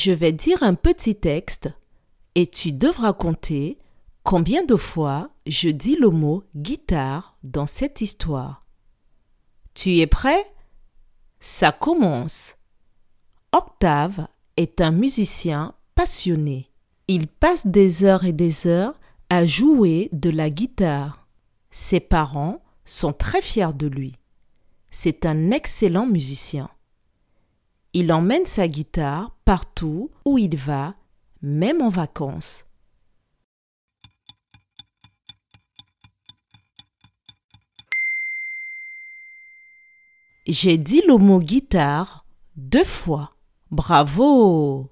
Je vais dire un petit texte et tu devras compter combien de fois je dis le mot guitare dans cette histoire. Tu es prêt? Ça commence. Octave est un musicien passionné. Il passe des heures et des heures à jouer de la guitare. Ses parents sont très fiers de lui. C'est un excellent musicien. Il emmène sa guitare partout où il va, même en vacances. J'ai dit le mot guitare deux fois. Bravo